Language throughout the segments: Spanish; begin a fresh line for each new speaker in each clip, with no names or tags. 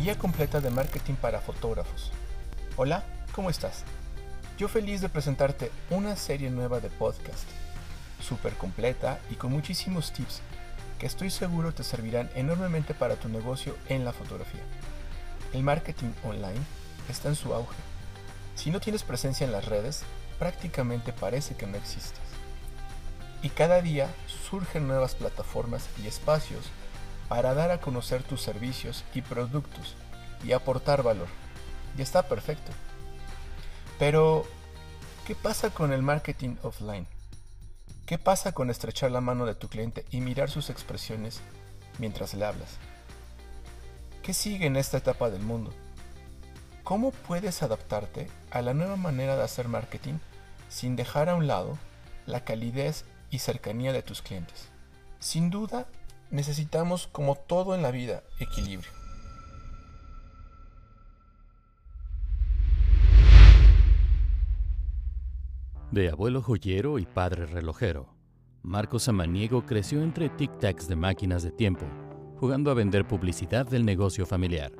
guía completa de marketing para fotógrafos. Hola, ¿cómo estás? Yo feliz de presentarte una serie nueva de podcast, súper completa y con muchísimos tips que estoy seguro te servirán enormemente para tu negocio en la fotografía. El marketing online está en su auge. Si no tienes presencia en las redes, prácticamente parece que no existes. Y cada día surgen nuevas plataformas y espacios para dar a conocer tus servicios y productos y aportar valor. Y está perfecto. Pero, ¿qué pasa con el marketing offline? ¿Qué pasa con estrechar la mano de tu cliente y mirar sus expresiones mientras le hablas? ¿Qué sigue en esta etapa del mundo? ¿Cómo puedes adaptarte a la nueva manera de hacer marketing sin dejar a un lado la calidez y cercanía de tus clientes. Sin duda, necesitamos, como todo en la vida, equilibrio.
De abuelo joyero y padre relojero, Marcos Samaniego creció entre tic-tacs de máquinas de tiempo, jugando a vender publicidad del negocio familiar.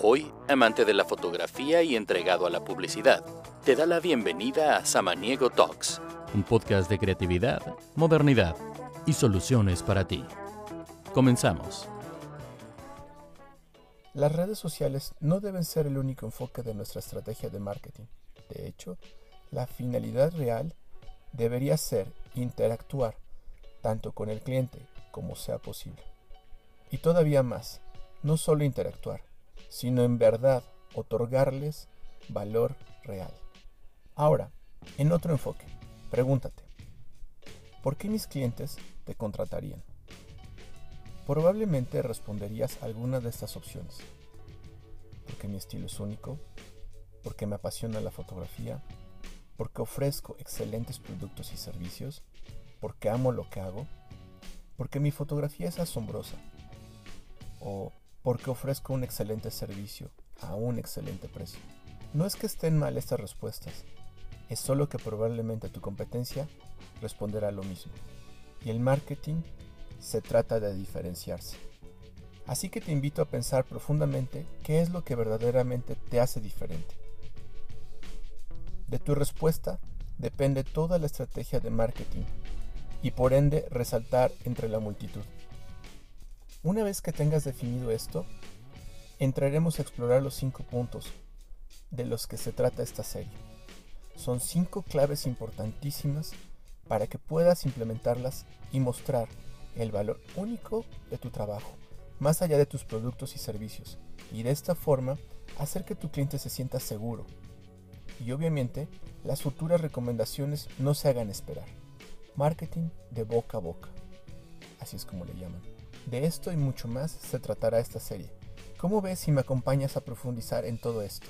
Hoy, amante de la fotografía y entregado a la publicidad, te da la bienvenida a Samaniego Talks, un podcast de creatividad, modernidad y soluciones para ti. Comenzamos.
Las redes sociales no deben ser el único enfoque de nuestra estrategia de marketing. De hecho, la finalidad real debería ser interactuar tanto con el cliente como sea posible. Y todavía más, no solo interactuar, sino en verdad otorgarles valor real. Ahora, en otro enfoque, pregúntate, ¿por qué mis clientes te contratarían? Probablemente responderías alguna de estas opciones. Porque mi estilo es único, porque me apasiona la fotografía, porque ofrezco excelentes productos y servicios, porque amo lo que hago, porque mi fotografía es asombrosa, o porque ofrezco un excelente servicio a un excelente precio. No es que estén mal estas respuestas, es solo que probablemente tu competencia responderá lo mismo. Y el marketing se trata de diferenciarse. Así que te invito a pensar profundamente qué es lo que verdaderamente te hace diferente. De tu respuesta depende toda la estrategia de marketing y por ende resaltar entre la multitud. Una vez que tengas definido esto, entraremos a explorar los cinco puntos de los que se trata esta serie. Son cinco claves importantísimas para que puedas implementarlas y mostrar el valor único de tu trabajo, más allá de tus productos y servicios, y de esta forma hacer que tu cliente se sienta seguro. Y obviamente, las futuras recomendaciones no se hagan esperar. Marketing de boca a boca. Así es como le llaman. De esto y mucho más se tratará esta serie. ¿Cómo ves si me acompañas a profundizar en todo esto?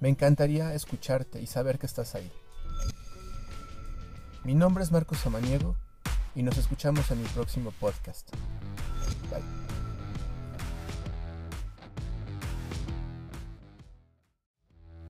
Me encantaría escucharte y saber que estás ahí. Mi nombre es Marcos Samaniego y nos escuchamos en mi próximo podcast. Bye.